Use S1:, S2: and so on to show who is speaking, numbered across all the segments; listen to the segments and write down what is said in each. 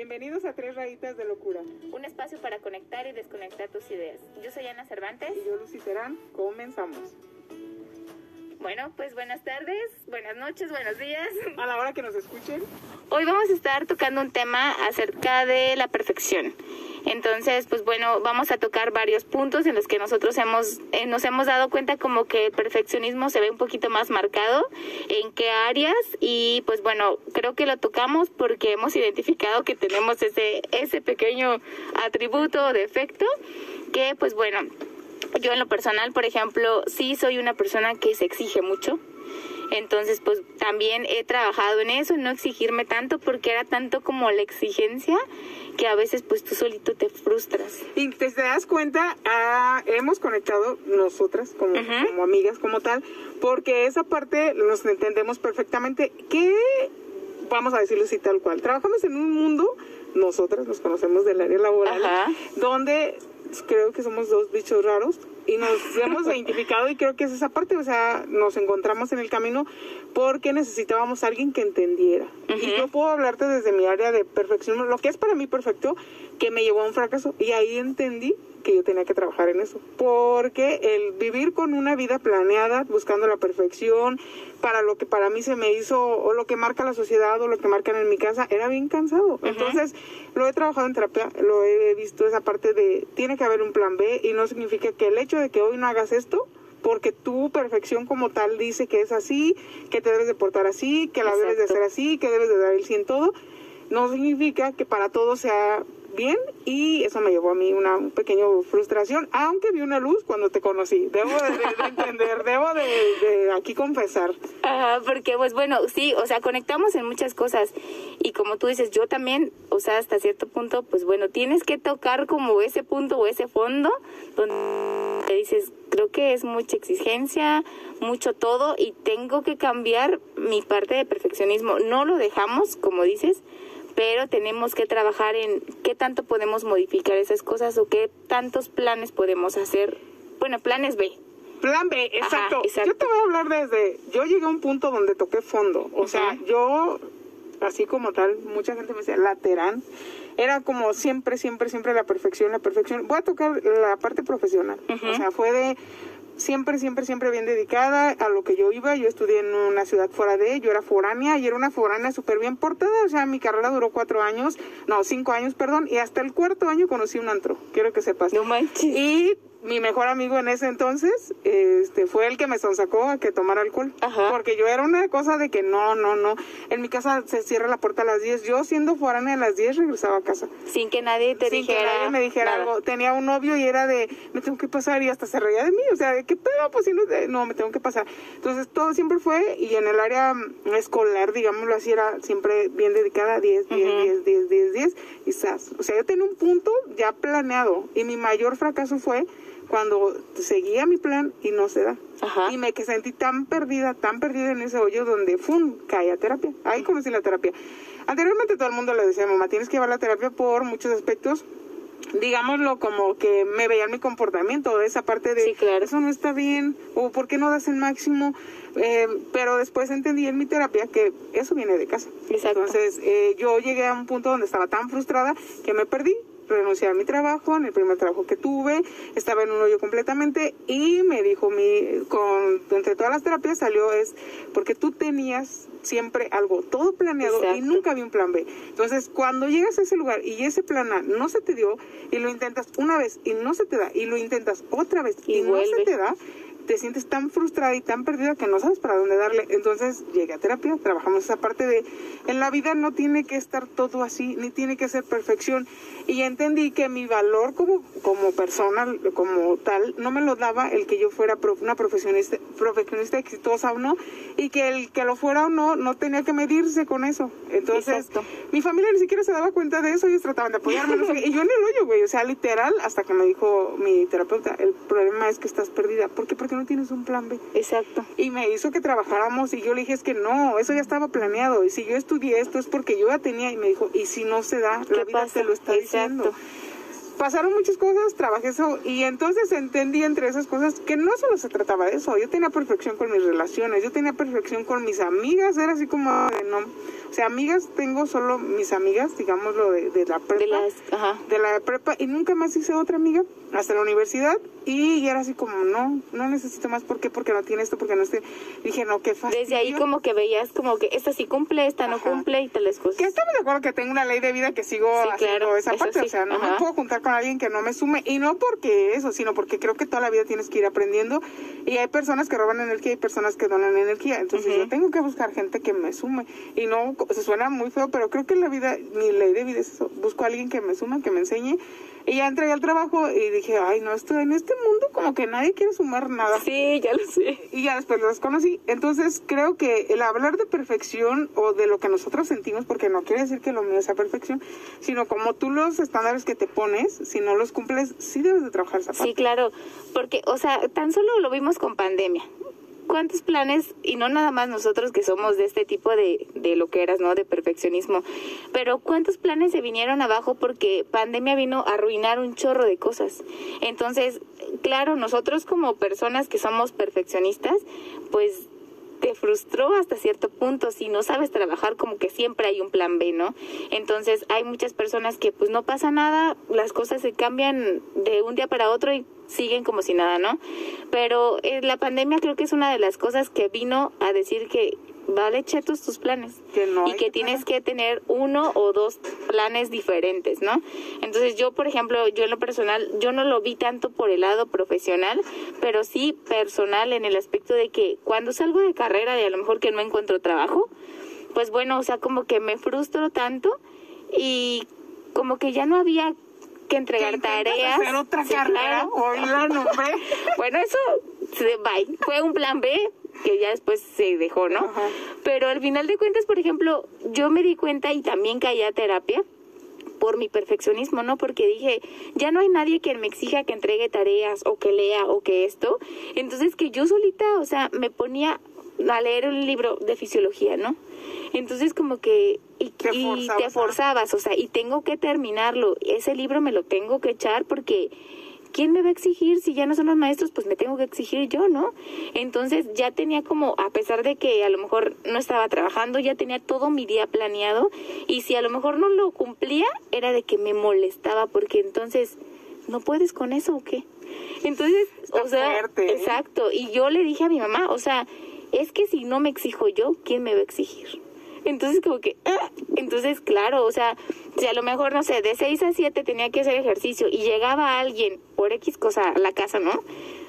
S1: Bienvenidos a Tres Rayitas de Locura.
S2: Un espacio para conectar y desconectar tus ideas. Yo soy Ana Cervantes.
S1: Y yo, Lucy Terán. Comenzamos.
S2: Bueno, pues buenas tardes, buenas noches, buenos días.
S1: A la hora que nos escuchen.
S2: Hoy vamos a estar tocando un tema acerca de la perfección. Entonces, pues bueno, vamos a tocar varios puntos en los que nosotros hemos eh, nos hemos dado cuenta como que el perfeccionismo se ve un poquito más marcado, en qué áreas y pues bueno, creo que lo tocamos porque hemos identificado que tenemos ese ese pequeño atributo o defecto que pues bueno, yo en lo personal, por ejemplo, sí soy una persona que se exige mucho. Entonces, pues también he trabajado en eso, no exigirme tanto porque era tanto como la exigencia que a veces pues tú solito te frustras.
S1: Y te, das cuenta, ah, hemos conectado nosotras como, como amigas, como tal, porque esa parte nos entendemos perfectamente. Que vamos a decirlo así tal cual, trabajamos en un mundo, nosotras nos conocemos del área laboral, donde creo que somos dos bichos raros y nos hemos identificado y creo que es esa parte, o sea, nos encontramos en el camino porque necesitábamos a alguien que entendiera. Y yo puedo hablarte desde mi área de perfección, lo que es para mí perfecto, que me llevó a un fracaso y ahí entendí que yo tenía que trabajar en eso, porque el vivir con una vida planeada, buscando la perfección, para lo que para mí se me hizo, o lo que marca la sociedad, o lo que marcan en mi casa, era bien cansado. Entonces, lo he trabajado en terapia, lo he visto esa parte de, tiene que haber un plan B, y no significa que el hecho de que hoy no hagas esto, porque tu perfección como tal dice que es así, que te debes de portar así, que la debes de hacer así, que debes de dar el 100 todo, no significa que para todo sea bien y eso me llevó a mí una pequeña frustración, aunque vi una luz cuando te conocí. Debo de, entender, debo de, aquí confesar.
S2: Ajá, porque pues bueno, sí, o sea, conectamos en muchas cosas y como tú dices, yo también, o sea, hasta cierto punto, pues bueno, tienes que tocar como ese punto o ese fondo donde te dices, creo que es mucha exigencia, mucho todo y tengo que cambiar mi parte de perfeccionismo. No lo dejamos, como dices, pero tenemos que trabajar en qué tanto podemos modificar esas cosas o qué tantos planes podemos hacer. Bueno, planes B.
S1: Plan B, exacto. Yo te voy a hablar desde, yo llegué a un punto donde toqué fondo, o sea, yo, así como tal, mucha gente me decía, lateral, era como siempre, siempre, siempre la perfección, la perfección. Voy a tocar la parte profesional, o sea, fue de siempre, siempre, siempre bien dedicada a lo que yo iba. Yo estudié en una ciudad fuera de, yo era foránea y era una foránea súper bien portada. O sea, mi carrera duró cuatro años, no, cinco años, perdón, y hasta el cuarto año conocí un antro. Quiero que sepas.
S2: No manches.
S1: Y mi mejor amigo en ese entonces este fue el que me sonsacó a que tomara alcohol. Porque yo era una cosa de que no, no, no. En mi casa se cierra la puerta a las 10. Yo siendo foránea a las 10 regresaba a casa.
S2: Sin que nadie te
S1: Sin
S2: dijera.
S1: que nadie me dijera algo. Tenía un novio y era de, me tengo que pasar y hasta se reía de mí. O sea, qué pedo, pues si no, no, me tengo que pasar. Entonces todo siempre fue y en el área mm, escolar, digámoslo así, era siempre bien dedicada 10, 10, 10, 10, 10, 10 y sas. O sea, yo tenía un punto ya planeado y mi mayor fracaso fue cuando seguía mi plan y no se da. Y me que sentí tan perdida, tan perdida en ese hoyo donde, ¡fum!, caí a terapia. Ahí conocí la terapia. Anteriormente todo el mundo le decía, mamá, tienes que llevar la terapia por muchos aspectos, digámoslo como que me veían mi comportamiento, esa parte de eso no está bien, o por qué no das el máximo, eh, pero después entendí en mi terapia que eso viene de casa. Entonces eh, yo llegué a un punto donde estaba tan frustrada que me perdí renuncié a mi trabajo, en el primer trabajo que tuve, estaba en un hoyo completamente y me dijo mi, con, entre todas las terapias salió es porque tú tenías siempre algo todo planeado y nunca había un plan B. Entonces, cuando llegas a ese lugar y ese plan A no se te dio y lo intentas una vez y no se te da y lo intentas otra vez y, no se te da, te sientes tan frustrada y tan perdida que no sabes para dónde darle. Entonces llegué a terapia, trabajamos esa parte de, en la vida no tiene que estar todo así, ni tiene que ser perfección. Y entendí que mi valor como, como persona, como tal, no me lo daba el que yo fuera una profesionista, profesionista exitosa o no, y que el que lo fuera o no, no tenía que medirse con eso. Entonces, mi familia ni siquiera se daba cuenta de eso, ellos trataban de apoyarme. y yo en el hoyo, güey, o sea, literal, hasta que me dijo mi terapeuta, el problema es que estás perdida. ¿Por qué? Porque no tienes un plan B.
S2: Exacto.
S1: Y me hizo que trabajáramos y yo le dije, es que no, eso ya estaba planeado. Y si yo estudié esto es porque yo ya tenía y me dijo, y si no se da, la vida te lo está diciendo. pasaron muchas cosas, trabajé eso y entonces entendí entre esas cosas que no solo se trataba de eso, yo tenía perfección con mis relaciones, yo tenía perfección con mis amigas, era así como de no, o sea, amigas tengo solo mis amigas, digámoslo de, de la prepa,
S2: De las, ajá.
S1: de la prepa y nunca más hice otra amiga hasta la universidad y era así como no, no necesito más, ¿por qué? Porque no tiene esto, porque no esté, dije no, qué fácil.
S2: Desde ahí como que veías como que esta sí cumple, esta no cumple y tales cosas.
S1: Que estamos de acuerdo que tengo una ley de vida que sigo
S2: Sí,
S1: haciendo
S2: claro,
S1: esa parte,
S2: sí,
S1: o sea, no me puedo juntar con alguien que no me sume, y no porque eso, sino porque creo que toda la vida tienes que ir aprendiendo, y hay personas que roban energía y personas que donan energía, entonces yo tengo que buscar gente que me sume, y no, se suena muy feo, pero creo que en la vida, mi ley de vida es eso, busco a alguien que me suma, que me enseñe, y ya entré al trabajo y dije, ay, no, estoy en este mundo como que nadie quiere sumar nada
S2: Sí, ya lo sé.
S1: y ya después los conocí. Entonces creo que el hablar de perfección o de lo que nosotros sentimos, porque no quiere decir que lo mío sea perfección, sino como tú los estándares que te pones, si no los cumples, sí debes de trabajar esa
S2: Sí,
S1: parte.
S2: claro, porque, o sea, tan solo lo vimos con pandemia. ¿Cuántos planes, y no nada más nosotros que somos de este tipo de, de lo que eras, ¿no? De perfeccionismo, pero cuántos planes se vinieron abajo porque pandemia vino a arruinar un chorro de cosas. Entonces, claro, nosotros como personas que somos perfeccionistas, pues te frustró hasta cierto punto si no sabes trabajar como que siempre hay un plan B, ¿no? Entonces hay muchas personas que pues no pasa nada, las cosas se cambian de un día para otro y siguen como si nada, ¿no? Pero eh, la pandemia creo que es una de las cosas que vino a decir que vale chetos tus planes
S1: Que no
S2: y que
S1: que
S2: tienes que tener uno o dos planes diferentes, ¿no? Entonces yo, por ejemplo, yo en lo personal, yo no lo vi tanto por el lado profesional, pero sí personal en el aspecto de que cuando salgo de carrera y a lo mejor que no encuentro trabajo, pues bueno, o sea, como que me frustro tanto y como que ya no había que
S1: Que
S2: entregar
S1: intentas
S2: tareas.
S1: hacer otra
S2: Sí,
S1: carrera,
S2: claro.
S1: hoy la nombré.
S2: Bueno, eso bye. Fue un plan B que ya después se dejó, ¿no?
S1: Ajá.
S2: Pero al final de cuentas, por ejemplo, yo me di cuenta y también caí a terapia por mi perfeccionismo, ¿no? Porque dije, ya no hay nadie que me exija que entregue tareas o que lea o que esto. Entonces que yo solita, o sea, me ponía a leer un libro de fisiología, ¿no? Entonces como que y,
S1: Te
S2: y
S1: forzabas,
S2: te forzabas, o sea, y tengo que terminarlo. Ese libro me lo tengo que echar porque ¿quién me va a exigir? Si ya no son los maestros, pues me tengo que exigir yo, ¿no? Entonces ya tenía como, a pesar de que a lo mejor no estaba trabajando, ya tenía todo mi día planeado y si a lo mejor no lo cumplía, era de que me molestaba porque entonces, ¿no puedes con eso o qué? Entonces,
S1: Está
S2: o sea,
S1: fuerte, ¿eh?
S2: exacto, y yo le dije a mi mamá, o sea, es que si no me exijo yo, ¿quién me va a exigir? Entonces como que, ah, entonces claro, o sea, si a lo mejor, no sé, de 6 a 7 tenía que hacer ejercicio y llegaba alguien por X cosa a la casa, ¿no?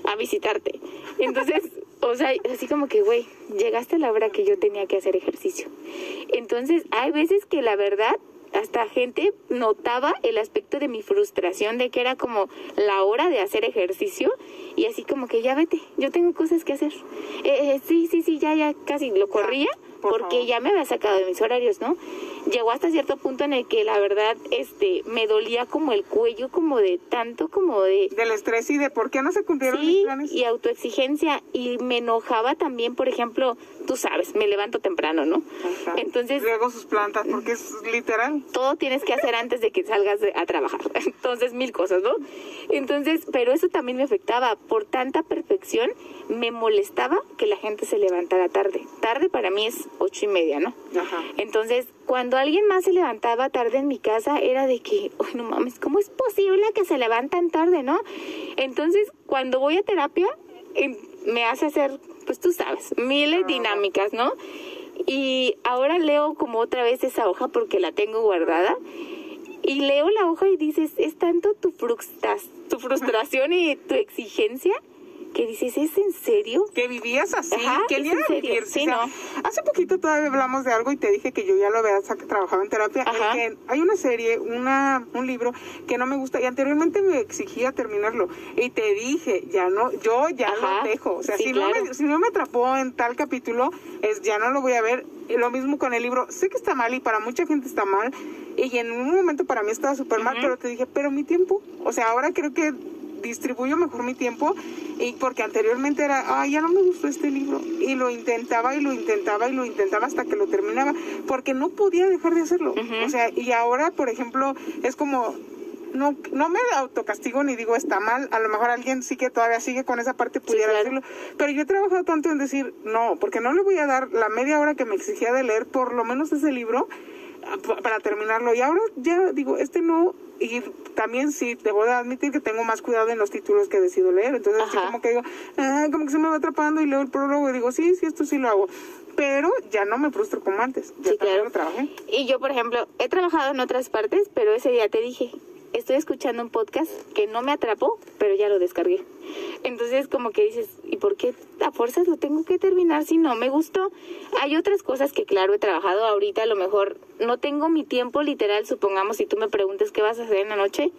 S2: A visitarte. Entonces, o sea, así como que, güey, llegaste a la hora que yo tenía que hacer ejercicio. Entonces, hay veces que la verdad, hasta gente notaba el aspecto de mi frustración de que era como la hora de hacer ejercicio y así como que ya vete, yo tengo cosas que hacer. Eh, eh, sí, sí, sí, ya, ya casi lo corría
S1: por
S2: porque
S1: favor.
S2: ya me había sacado de mis horarios, ¿no? Llegó hasta cierto punto en el que la verdad, este, me dolía como el cuello, como de tanto, como de
S1: Del estrés y de por qué no se cumplieron mis planes.
S2: y autoexigencia. Y me enojaba también, por ejemplo, tú sabes, me levanto temprano, ¿no?
S1: Ajá.
S2: Entonces,
S1: Riego sus plantas, porque es literal.
S2: todo tienes que hacer antes de que salgas de- a trabajar. Entonces, mil cosas, ¿no? Entonces, pero eso también me afectaba. Por tanta perfección, me molestaba que la gente se levantara tarde. Tarde para mí es ocho y media, ¿no?
S1: Ajá.
S2: Entonces, cuando alguien más se levantaba tarde en mi casa, era de que, uy, no mames, ¿cómo es posible que se levantan tarde, no? Entonces, cuando voy a terapia, em, me hace hacer, pues tú sabes, miles dinámicas, ¿no? Y ahora leo como otra vez esa hoja porque la tengo guardada. Y leo la hoja y dices, es tanto tu, tu frustración y tu exigencia que dices, ¿es en serio?
S1: Que vivías así,
S2: Ajá,
S1: que
S2: en
S1: era vivir.
S2: sí,
S1: o sea,
S2: no.
S1: Hace poquito todavía hablamos de algo y te dije que yo ya lo había trabajado en terapia.
S2: Ajá.
S1: en que hay una serie, una un libro que no me gusta y anteriormente me exigía terminarlo. Y te dije, ya no, yo ya
S2: Ajá,
S1: lo dejo. O sea,
S2: sí,
S1: si, no
S2: claro.
S1: me, si no me atrapó en tal capítulo, es ya no lo voy a ver. Y lo mismo con el libro. Sé que está mal y para mucha gente está mal. Y en un momento para mí estaba súper mal, pero te dije, pero mi tiempo. O sea, ahora creo que distribuyo mejor mi tiempo y porque anteriormente era, ay, ya no me gustó este libro y lo intentaba y lo intentaba y lo intentaba hasta que lo terminaba porque no podía dejar de hacerlo. O sea, y ahora, por ejemplo, es como no, no me autocastigo ni digo está mal, a lo mejor alguien sí que todavía sigue con esa parte pudiera
S2: claro.
S1: decirlo, pero yo he trabajado tanto en decir no, porque no le voy a dar la media hora que me exigía de leer por lo menos ese libro ah, pa- para terminarlo y ahora ya digo, este no y también sí, debo de admitir que tengo más cuidado en los títulos que decido leer, entonces así como que digo, ah, como que se me va atrapando y leo el prólogo y digo, sí, sí, esto sí lo hago, pero ya no me frustro como antes, ya
S2: Sí, claro.
S1: lo trabajé.
S2: Y yo, por ejemplo, he trabajado en otras partes, pero ese día te dije, estoy escuchando un podcast que no me atrapó, pero ya lo descargué. Entonces, como que dices, ¿y por qué a fuerzas lo tengo que terminar si no me gustó? Hay otras cosas que, claro, he trabajado ahorita, a lo mejor no tengo mi tiempo literal, supongamos, si tú me preguntas qué vas a hacer en la noche,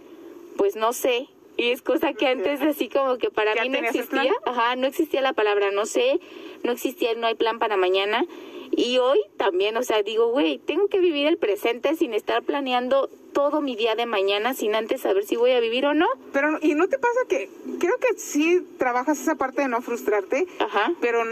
S2: pues no sé. Y es cosa que antes así como que para
S1: ¿Ya
S2: mí no existía. Ajá, no existía la palabra no sé, no existía el no hay plan para mañana. Y hoy también, o sea, digo, güey, tengo que vivir el presente sin estar planeando todo mi día de mañana sin antes saber si voy a vivir o no.
S1: Pero, ¿y no te pasa que creo que sí trabajas esa parte de no frustrarte?
S2: Ajá.
S1: Pero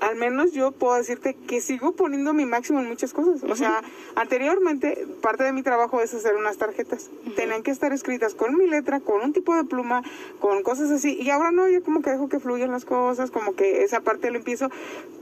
S1: al menos yo puedo decirte que sigo poniendo mi máximo en muchas cosas. O sea, anteriormente parte de mi trabajo es hacer unas tarjetas. Tenían que estar escritas con mi letra, con un tipo de pluma, con cosas así. Y ahora no, yo como que dejo que fluyan las cosas, como que esa parte lo empiezo.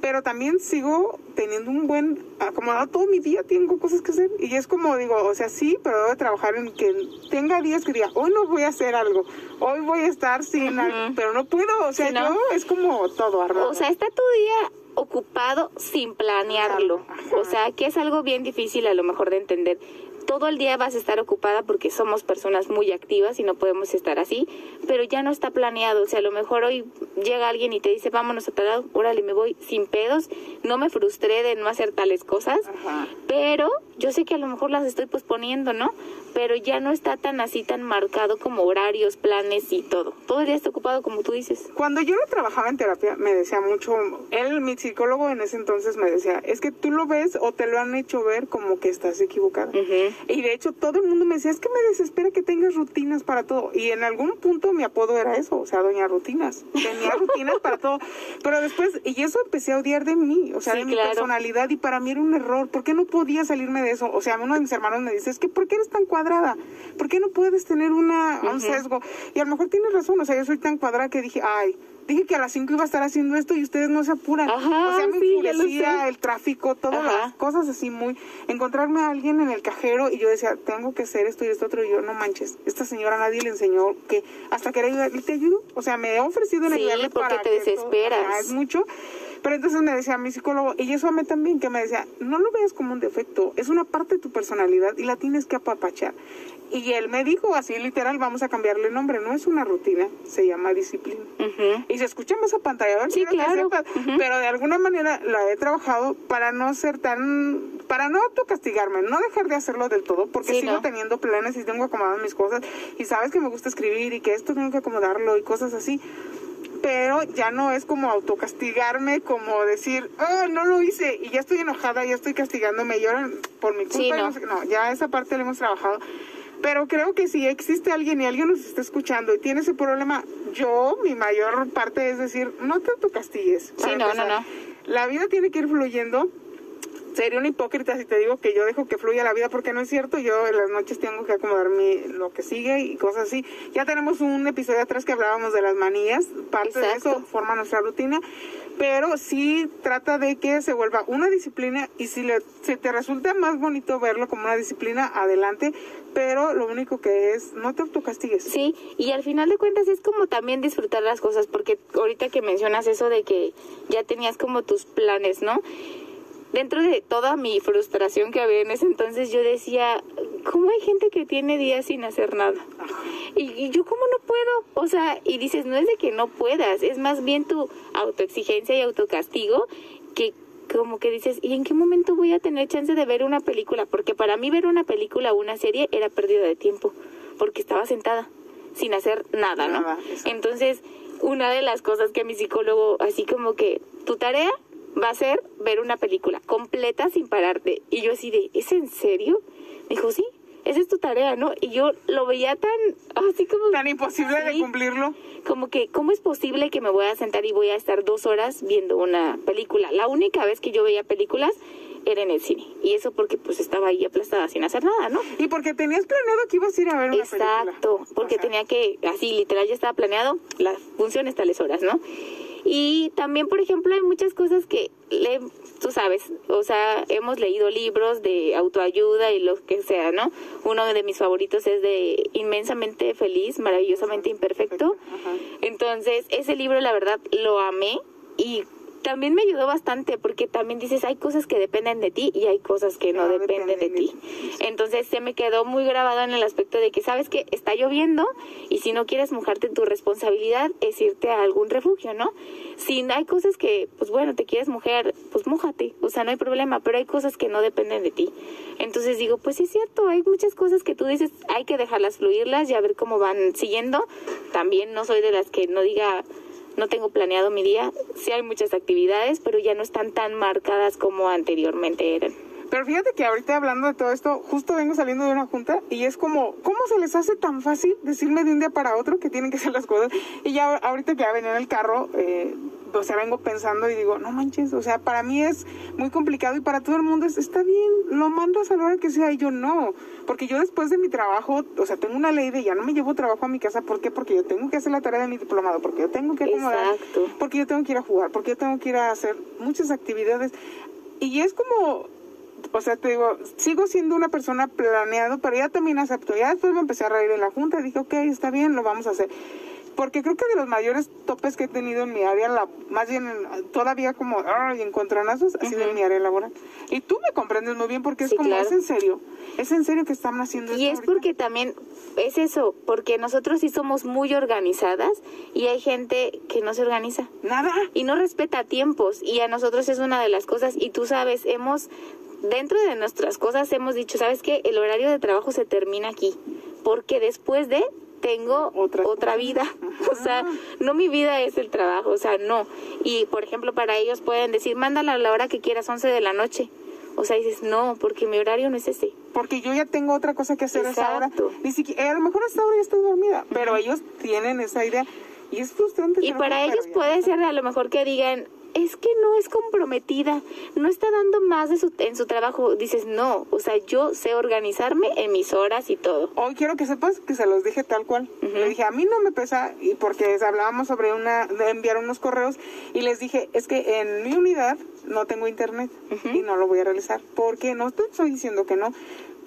S1: Pero también sigo teniendo un buen acomodado todo mi día, tengo cosas que hacer. Y es como digo, o sea, sí, pero debo de trabajar en que tenga días que diga, hoy no voy a hacer algo, hoy voy a estar sin algo, pero no puedo. O sea, yo es como todo armado.
S2: O sea, está tu día ocupado sin planearlo. O sea, que es algo bien difícil a lo mejor de entender. Todo el día vas a estar ocupada porque somos personas muy activas y no podemos estar así, pero ya no está planeado. O sea, a lo mejor hoy llega alguien y te dice, vámonos a tal lado, órale, me voy sin pedos. No me frustré de no hacer tales cosas,
S1: Ajá.
S2: pero yo sé que a lo mejor las estoy posponiendo, ¿no? Pero ya no está tan así, tan marcado como horarios, planes y todo. Todo el día está ocupado como tú dices.
S1: Cuando yo lo trabajaba en terapia, me decía mucho, él, mi psicólogo en ese entonces me decía, es que tú lo ves o te lo han hecho ver como que estás equivocada. Y de hecho todo el mundo me decía, es que me desespera que tengas rutinas para todo. Y en algún punto mi apodo era eso, o sea, doña rutinas. Tenía rutinas para todo. Pero después, y eso empecé a odiar de mí, o sea,
S2: Sí,
S1: de mi
S2: claro.
S1: personalidad. Y para mí era un error. ¿Por qué no podía salirme de eso? O sea, uno de mis hermanos me dice, es que ¿por qué eres tan cuadrada? ¿Por qué no puedes tener una, un
S2: Ujú.
S1: sesgo? Y a lo mejor tienes razón, o sea, yo soy tan cuadrada que dije, ay, dije que a las 5 iba a estar haciendo esto y ustedes no se apuran.
S2: Ajá,
S1: o sea, me
S2: sí,
S1: enfurecía el tráfico, todas
S2: Ajá.
S1: las cosas así muy... Encontrarme a alguien en el cajero y yo decía, tengo que hacer esto y esto otro, y yo, no manches, esta señora nadie le enseñó que hasta que era ¿te ayudo? O sea, me he ofrecido en
S2: Sí,
S1: ayudarle
S2: porque
S1: para
S2: te
S1: que
S2: desesperas.
S1: Ajá, es mucho. Pero entonces me decía mi psicólogo, y eso a mí también, que me decía, no lo veas como un defecto, es una parte de tu personalidad y la tienes que apapachar. Y él me dijo así literal, vamos a cambiarle nombre, no es una rutina, se llama disciplina.
S2: Ujú.
S1: Y se escucha más apantallador,
S2: Sí, claro.
S1: sepas, pero de alguna manera la he trabajado para no ser tan, para no autocastigarme, no dejar de hacerlo del todo, porque
S2: Sí,
S1: sigo
S2: no.
S1: teniendo planes y tengo acomodadas mis cosas, y sabes que me gusta escribir y que esto tengo que acomodarlo y cosas así. Pero ya no es como autocastigarme, como decir, oh, no lo hice y ya estoy enojada, ya estoy castigándome, lloran por mi culpa.
S2: Sí,
S1: y
S2: no.
S1: no, ya esa parte la hemos trabajado. Pero creo que si existe alguien y alguien nos está escuchando y tiene ese problema, yo, mi mayor parte es decir, no te para
S2: Sí, no, no,
S1: empezar.
S2: no.
S1: La vida tiene que ir fluyendo. Sería una hipócrita si te digo que yo dejo que fluya la vida porque no es cierto. Yo en las noches tengo que acomodar mi, lo que sigue y cosas así. Ya tenemos un episodio atrás que hablábamos de las manías. Parte de eso forma nuestra rutina. Pero sí trata de que se vuelva una disciplina y si, le, si te resulta más bonito verlo como una disciplina, adelante. Pero lo único que es, no te autocastigues.
S2: Sí, y al final de cuentas es como también disfrutar las cosas, porque ahorita que mencionas eso de que ya tenías como tus planes, ¿no? Dentro de toda mi frustración que había en ese entonces, yo decía, ¿cómo hay gente que tiene días sin hacer nada? Y, y yo, ¿cómo no puedo? O sea, y dices, no es de que no puedas, es más bien tu autoexigencia y autocastigo que como que dices, ¿y en qué momento voy a tener chance de ver una película? Porque para mí ver una película o una serie era pérdida de tiempo, porque estaba sentada sin hacer nada, ¿no?
S1: Nada.
S2: Entonces, una de las cosas que mi psicólogo, así como que, tu tarea va a ser ver una película completa sin pararte. Y yo así de, ¿es en serio? Me dijo, sí, esa es tu tarea, ¿no? Y yo lo veía tan, así como...
S1: Tan imposible de cumplirlo.
S2: Como que, ¿cómo es posible que me voy a sentar y voy a estar dos horas viendo una película? La única vez que yo veía películas era en el cine. Y eso porque pues estaba ahí aplastada sin hacer nada, ¿no?
S1: Y porque tenías planeado que ibas a ir a ver una película.
S2: Exacto, porque
S1: O sea,
S2: tenía que, así literal ya estaba planeado, las funciones tales horas, ¿no? Y también, por ejemplo, hay muchas cosas que, le, tú sabes, o sea, hemos leído libros de autoayuda y lo que sea, ¿no? Uno de mis favoritos es de Inmensamente Feliz, Maravillosamente Imperfecto. Entonces, ese libro, la verdad, lo amé y también me ayudó bastante porque también dices, hay cosas que dependen de ti y hay cosas que no,
S1: No
S2: dependen de
S1: dependen de
S2: ti.
S1: ti.
S2: Entonces, se me quedó muy grabado en el aspecto de que, sabes que está lloviendo y si no quieres mojarte, tu responsabilidad es irte a algún refugio, ¿no? Si hay cosas que, pues bueno, te quieres mojar, pues mójate, o sea, no hay problema, pero hay cosas que no dependen de ti. Entonces digo, pues sí es cierto, hay muchas cosas que tú dices, hay que dejarlas fluirlas y a ver cómo van siguiendo. También no soy de las que no diga, no tengo planeado mi día, sí hay muchas actividades, pero ya no están tan marcadas como anteriormente eran.
S1: Pero fíjate que ahorita hablando de todo esto, justo vengo saliendo de una junta y es como, ¿cómo se les hace tan fácil decirme de un día para otro que tienen que hacer las cosas? Y ya ahorita que ya venía en el carro, eh, o sea, vengo pensando y digo, no manches, o sea, para mí es muy complicado y para todo el mundo es, está bien, lo mandas a la hora que sea y yo no, porque yo después de mi trabajo, o sea, tengo una ley de ya no me llevo trabajo a mi casa, ¿por qué? Porque yo tengo que hacer la tarea de mi diplomado, porque yo tengo que acomodar,
S2: Exacto.
S1: porque yo tengo que ir a jugar, porque yo tengo que ir a hacer muchas actividades y es como o sea, te digo, sigo siendo una persona planeado, pero ya también acepto. Ya después me empecé a reír en la junta dije, ok, está bien, lo vamos a hacer. Porque creo que de los mayores topes que he tenido en mi área, la, más bien en- todavía como ay, encontronazos, ha sido en mi área laboral. Y tú me comprendes muy bien porque es
S2: Sí,
S1: como,
S2: claro.
S1: es en serio, es en serio que están haciendo
S2: Y
S1: esto
S2: es
S1: ahorita?
S2: porque también es eso, porque nosotros sí somos muy organizadas y hay gente que no se organiza
S1: Nada.
S2: y no respeta tiempos y a nosotros es una de las cosas y tú sabes, hemos dentro de nuestras cosas hemos dicho, ¿sabes qué? El horario de trabajo se termina aquí, porque después de tengo
S1: Otra
S2: otra, vida. O sea, no mi vida es el trabajo, o sea, no. Y por ejemplo, para ellos pueden decir, mándala a la hora que quieras, 11 de la noche. O sea, dices, no, porque mi horario no es ese.
S1: Porque yo ya tengo otra cosa que hacer a esa hora.
S2: Exacto.
S1: Ni siquiera, eh, a lo mejor a hora ya estoy dormida, pero ellos tienen esa idea y es frustrante.
S2: Y para ellos puede ser a lo mejor que digan, es que no es comprometida, no está dando más de su, en su trabajo. Dices, no, o sea, yo sé organizarme en mis horas y todo.
S1: Hoy quiero que sepas que se los dije tal cual. Le dije, a mí no me pesa, y porque hablábamos sobre una, de enviar unos correos, y les dije, es que en mi unidad no tengo internet y no lo voy a realizar. Porque no estoy diciendo que no,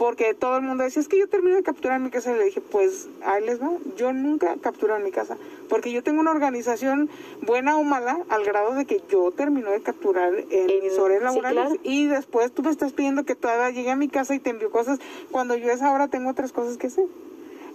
S1: porque todo el mundo decía, es que yo termino de capturar en mi casa, y le dije, pues ahí les va, yo nunca capturo en mi casa, porque yo tengo una organización buena o mala, al grado de que yo termino de capturar en
S2: En-
S1: mis horas
S2: sí,
S1: laborales,
S2: claro.
S1: y después tú me estás pidiendo que todavía llegue a mi casa y te envío cosas cuando yo a esa hora tengo otras cosas que hacer.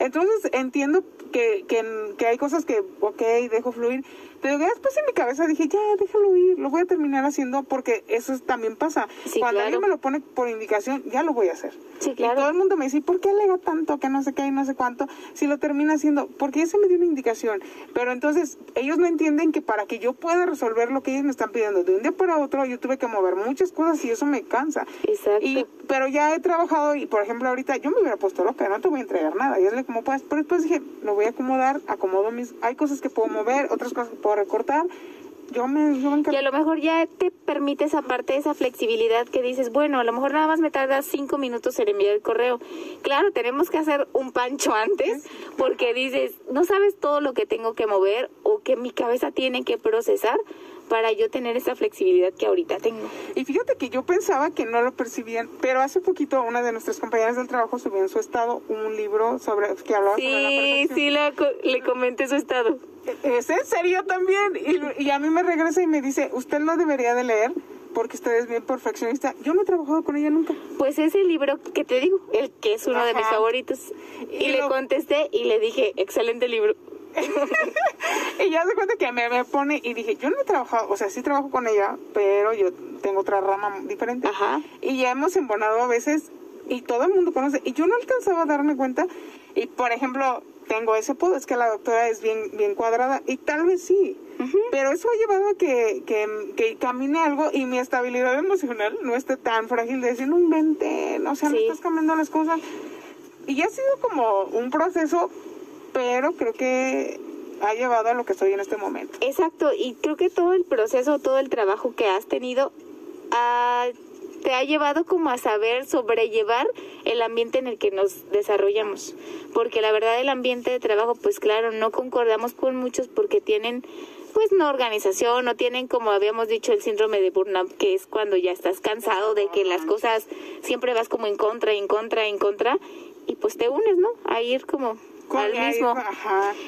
S1: Entonces entiendo que, que, que hay cosas que, ok, dejo fluir, después en mi cabeza dije, ya, déjalo ir, lo voy a terminar haciendo porque eso es- también pasa.
S2: Sí,
S1: Cuando
S2: claro.
S1: alguien me lo pone por indicación, ya lo voy a hacer.
S2: Sí,
S1: Y todo el mundo me dice, ¿y por qué alega tanto que no sé qué y no sé cuánto? Si lo termina haciendo, porque ya se me dio una indicación. Pero entonces ellos no entienden que para que yo pueda resolver lo que ellos me están pidiendo de un día para otro, yo tuve que mover muchas cosas y eso me cansa.
S2: Exacto.
S1: Y, pero ya he trabajado y, por ejemplo, ahorita yo me hubiera puesto loca, no te voy a entregar nada. Y es como puedas. Pero después dije, lo voy a acomodar, acomodo mis... Hay cosas que puedo mover, otras cosas que puedo recortar. Yo me, yo me
S2: Y a lo mejor ya te permite esa parte, esa flexibilidad que dices, bueno, a lo mejor nada más me tarda cinco minutos en enviar el correo. Claro, tenemos que hacer un pancho antes porque dices, no sabes todo lo que tengo que mover o que mi cabeza tiene que procesar para yo tener esa flexibilidad que ahorita tengo.
S1: Y fíjate que yo pensaba que no lo percibían, pero hace poquito una de nuestras compañeras del trabajo subió en su estado un libro sobre que hablaba sobre la
S2: Sí, sí, le comenté su estado.
S1: Es en serio también. Y, y a mí me regresa y me dice, usted lo debería de leer porque usted es bien perfeccionista. Yo no he trabajado con ella nunca.
S2: Pues ese libro que te digo, el que es uno de mis favoritos. Y,
S1: Y
S2: le
S1: lo-
S2: contesté y le dije, excelente libro.
S1: Y ya se cuenta que me, me pone y dije, yo no he trabajado, o sea, sí trabajo con ella, pero yo tengo otra rama diferente.
S2: Ajá.
S1: Y ya hemos embonado a veces y todo el mundo conoce. Y yo no alcanzaba a darme cuenta. Y por ejemplo, tengo ese podo, es que la doctora es bien, bien cuadrada y tal vez sí. Pero eso ha llevado a que, que, que camine algo y mi estabilidad emocional no esté tan frágil de decir, no inventen, o sea, no
S2: Sí.
S1: estás cambiando las cosas. Y ha sido como un proceso, pero creo que ha llevado a lo que estoy en este momento.
S2: Exacto, y creo que todo el proceso, todo el trabajo que has tenido ha te ha llevado como a saber sobrellevar el ambiente en el que nos desarrollamos. Porque la verdad el ambiente de trabajo, pues claro, no concordamos con muchos porque tienen pues no organización, no tienen como habíamos dicho el síndrome de burnout, que es cuando ya estás cansado de que las cosas siempre vas como en contra, en contra, en contra y pues te unes, ¿no? A ir como al mismo.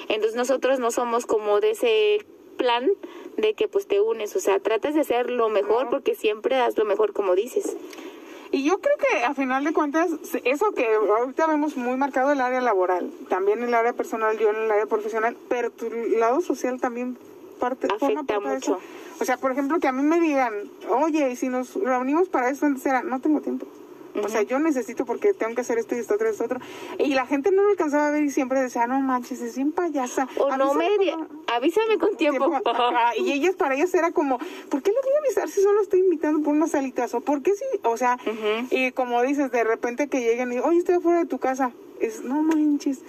S2: Entonces nosotros no somos como de ese plan de que pues te unes, o sea, tratas de hacer lo mejor porque siempre das lo mejor como dices.
S1: Y yo creo que a final de cuentas, eso que ahorita vemos muy marcado el área laboral, también el área personal, yo en el área profesional, pero tu lado social también parte,
S2: afecta mucho.
S1: O sea, por ejemplo, que a mí me digan, oye, y si nos reunimos para esto, antes era, no tengo tiempo. O sea, yo necesito porque tengo que hacer esto y esto otro y esto otro. Y la gente no lo alcanzaba a ver y siempre decía, no manches, es bien payasa.
S2: O no me, avísame con tiempo.
S1: y ellas, para ellas era como, ¿por qué le voy a avisar si solo estoy invitando por unas salitas? ¿O por qué si, o sea, y como dices, de repente que lleguen y, oye, estoy afuera de tu casa. Es, no manches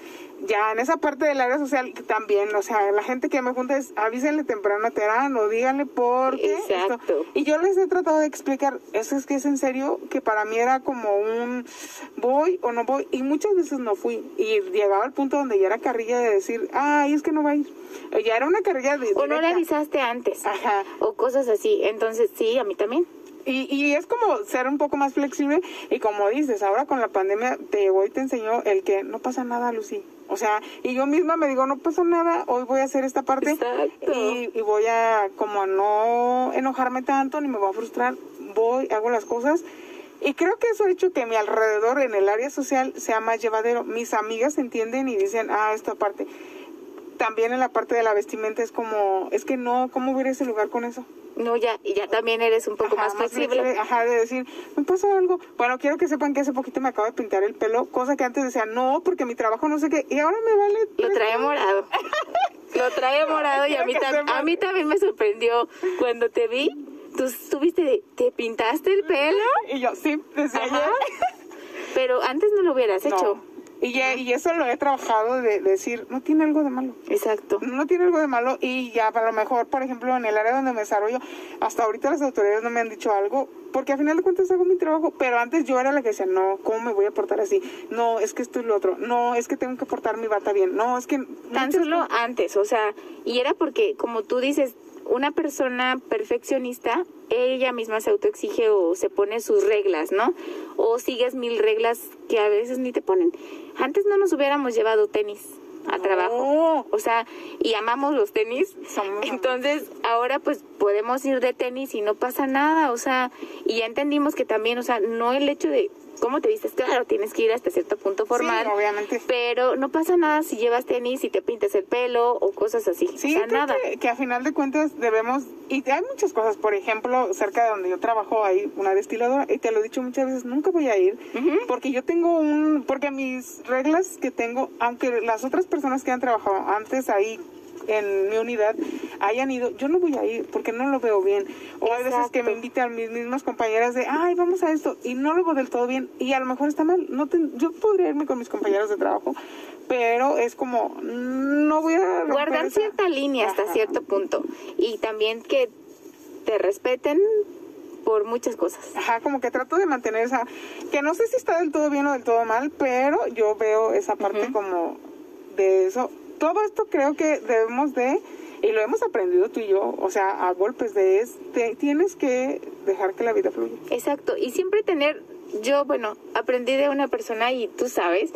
S1: ya en esa parte del área social también, o sea, la gente que me junta es avísenle temprano a Terano, díganle por qué.
S2: Exacto.
S1: Y yo les he tratado de explicar, eso es que es en serio, que para mí era como un voy o no voy, y muchas veces no fui. Y llegaba al punto donde ya era carrilla de decir, ay, es que no va a ir. Ya era una carrilla de.
S2: O no le avisaste antes.
S1: Ajá.
S2: O cosas así. Entonces, sí, a mí también.
S1: Y, y es como ser un poco más flexible y como dices, ahora con la pandemia te voy y te enseñó el que no pasa nada, Lucy. O sea, y yo misma me digo, no pasa nada, hoy voy a hacer esta parte y, y, voy a como a no enojarme tanto ni me voy a frustrar, voy, hago las cosas. Y creo que eso ha hecho que mi alrededor en el área social sea más llevadero. Mis amigas entienden y dicen, ah, esta parte. También en la parte de la vestimenta es como, es que no, ¿cómo voy a ese lugar con eso?
S2: No, ya, ya también eres un poco más flexible.
S1: Ajá, de decir, me pasa algo. Bueno, quiero que sepan que hace poquito me acabo de pintar el pelo, cosa que antes decía, no, porque mi trabajo no sé qué, y ahora me vale.
S2: Lo trae morado. Lo trae morado y a mí, a mí también me sorprendió cuando te vi. Tú estuviste, ¿te pintaste el pelo?
S1: Y yo, sí, desde ayer.
S2: Pero antes no lo hubieras hecho.
S1: Y, ya, y eso lo he trabajado de, decir, no tiene algo de malo.
S2: Exacto.
S1: No tiene algo de malo y ya a lo mejor, por ejemplo, en el área donde me desarrollo, hasta ahorita las autoridades no me han dicho algo, porque al final de cuentas hago mi trabajo, pero antes yo era la que decía, no, ¿cómo me voy a portar así? No, es que esto y lo otro, no, es que tengo que portar mi bata bien, no, es que...
S2: Tan solo antes, o sea, y era porque, como tú dices, una persona perfeccionista, ella misma se autoexige o se pone sus reglas, ¿no? O sigues mil reglas que a veces ni te ponen. Antes no nos hubiéramos llevado tenis a trabajo. O sea, y amamos los tenis. Entonces, ahora pues podemos ir de tenis y no pasa nada. O sea, y ya entendimos que también, o sea, no el hecho de cómo te vistes, claro, tienes que ir hasta cierto punto formal.
S1: Sí, obviamente.
S2: Pero no pasa nada si llevas tenis y te pintas el pelo o cosas así.
S1: Sí,
S2: o sea, nada.
S1: Que, que, a final de cuentas debemos, y hay muchas cosas, por ejemplo, cerca de donde yo trabajo hay una destiladora, y te lo he dicho muchas veces, nunca voy a ir, porque yo tengo un, porque mis reglas que tengo, aunque las otras personas que han trabajado antes ahí en mi unidad hayan ido, yo no voy a ir porque no lo veo bien. O hay veces que me invitan mis mismas compañeras de, ay, vamos a esto, y no lo veo del todo bien, y a lo mejor está mal. No yo podría irme con mis compañeros de trabajo, pero es como, no voy a...
S2: Guardar cierta línea hasta cierto punto. Y también que te respeten por muchas cosas.
S1: Ajá, como que trato de mantener esa, que no sé si está del todo bien o del todo mal, pero yo veo esa parte como de eso todo esto creo que debemos de, y lo hemos aprendido tú y yo, o sea, a golpes de es, tienes que dejar que la vida fluya.
S2: Exacto, y siempre tener, yo, bueno, aprendí de una persona y tú sabes,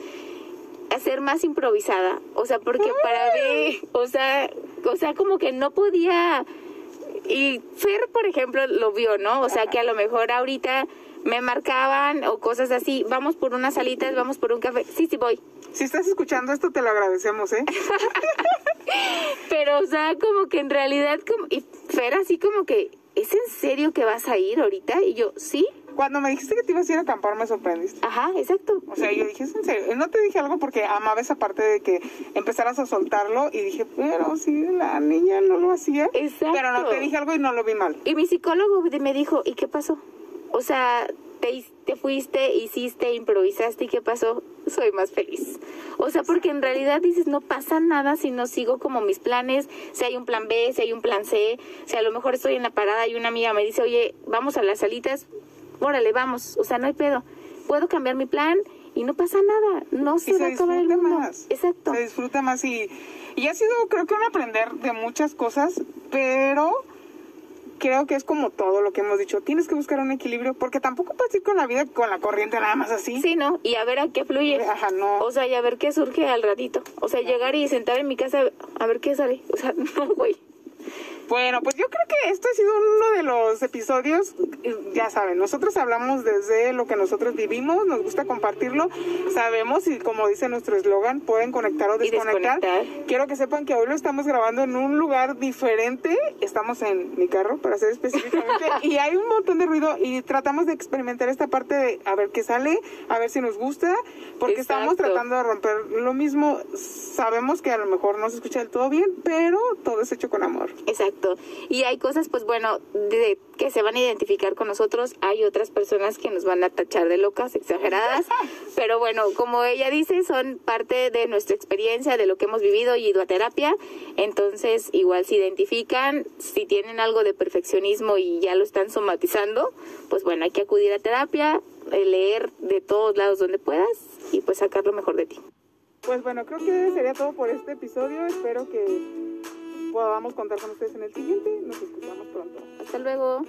S2: a ser más improvisada, o sea, porque para mí, o sea, o sea, como que no podía, y Fer, por ejemplo, lo vio, ¿no? O sea, que a lo mejor ahorita me marcaban o cosas así, vamos por unas salitas, vamos por un café, sí, sí voy,
S1: si estás escuchando esto, te lo agradecemos, ¿eh?
S2: Pero, o sea, como que en realidad, como, y Fer así como que, ¿es en serio que vas a ir ahorita? Y yo, sí.
S1: Cuando me dijiste que te ibas a ir a acampar, me sorprendiste.
S2: Ajá, exacto.
S1: O sea, yo dije, ¿es en serio? No te dije algo porque amaba esa parte de que empezaras a soltarlo y dije, pero sí, la niña no lo hacía.
S2: Exacto.
S1: Pero no te dije algo y no lo vi mal.
S2: Y mi psicólogo me dijo, ¿y qué pasó? O sea, te, te fuiste, hiciste, improvisaste y qué pasó, soy más feliz. O sea, porque en realidad dices, no pasa nada si no sigo como mis planes, si hay un plan B, si hay un plan C, si a lo mejor estoy en la parada y una amiga me dice, oye, vamos a las salitas, órale, vamos, o sea, no hay pedo. Puedo cambiar mi plan y no pasa nada, no se,
S1: y
S2: va a acabar el mundo.
S1: más.
S2: Exacto.
S1: Se disfruta más y, y ha sido creo que un aprender de muchas cosas, pero creo que es como todo lo que hemos dicho, tienes que buscar un equilibrio porque tampoco puedes ir con la vida con la corriente nada más así.
S2: Sí, ¿no? Y a ver a qué fluye.
S1: Ajá, no.
S2: O sea, y a ver qué surge al ratito. O sea, llegar y sentar en mi casa a ver qué sale. O sea, no, güey.
S1: Bueno, pues yo creo que esto ha sido uno de los episodios, ya saben, nosotros hablamos desde lo que nosotros vivimos, nos gusta compartirlo, sabemos y como dice nuestro eslogan, pueden conectar o desconectar.
S2: desconectar.
S1: Quiero que sepan que hoy lo estamos grabando en un lugar diferente, estamos en mi carro, para ser específicamente, y hay un montón de ruido y tratamos de experimentar esta parte de a ver qué sale, a ver si nos gusta, porque estamos tratando de romper lo mismo, sabemos que a lo mejor no se escucha del todo bien, pero todo es hecho con amor.
S2: Exacto. Y hay cosas, pues bueno, de, que se van a identificar con nosotros. Hay otras personas que nos van a tachar de locas, exageradas. Pero bueno, como ella dice, son parte de nuestra experiencia, de lo que hemos vivido y ido a terapia. Entonces, igual se identifican, si tienen algo de perfeccionismo y ya lo están somatizando, pues bueno, hay que acudir a terapia, eh, leer de todos lados donde puedas y pues sacar lo mejor de ti.
S1: Pues bueno, creo que sería todo por este episodio. Espero que podamos contar con ustedes en el siguiente. Nos escuchamos pronto.
S2: Hasta luego.